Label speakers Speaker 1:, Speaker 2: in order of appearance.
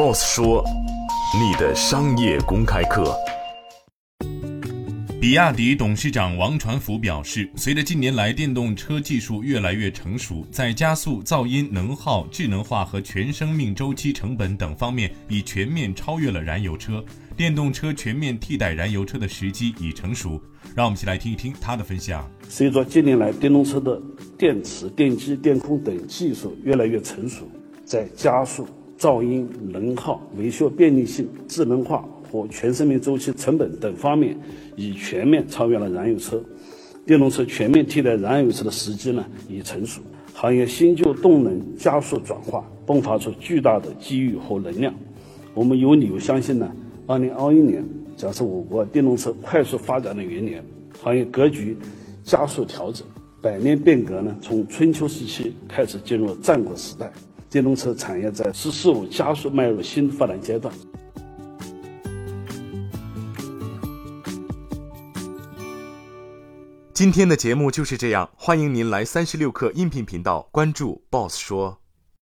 Speaker 1: ，Boss 说，你的商业公开课。
Speaker 2: 比亚迪董事长王传福表示，随着近年来电动车技术越来越成熟，在加速、噪音、能耗、智能化和全生命周期成本等方面，已全面超越了燃油车。电动车全面替代燃油车的时机已成熟。让我们一起来听一听他的分享。
Speaker 3: 随着近年来电动车的电池、电机、电控等技术越来越成熟，在加速、噪音、能耗、维修便利性、智能化。和全生命周期成本等方面，已全面超越了燃油车，电动车全面替代燃油车的时机呢已成熟，行业新旧动能加速转化，迸发出巨大的机遇和能量。我们有理由相信呢，二零二一年将是我国电动车快速发展的元年，行业格局加速调整，百年变革呢从春秋时期开始进入战国时代，电动车产业在“十四五”加速迈入新发展阶段。
Speaker 1: 今天的节目就是这样，欢迎您来三十六课音频频道关注 Boss 说。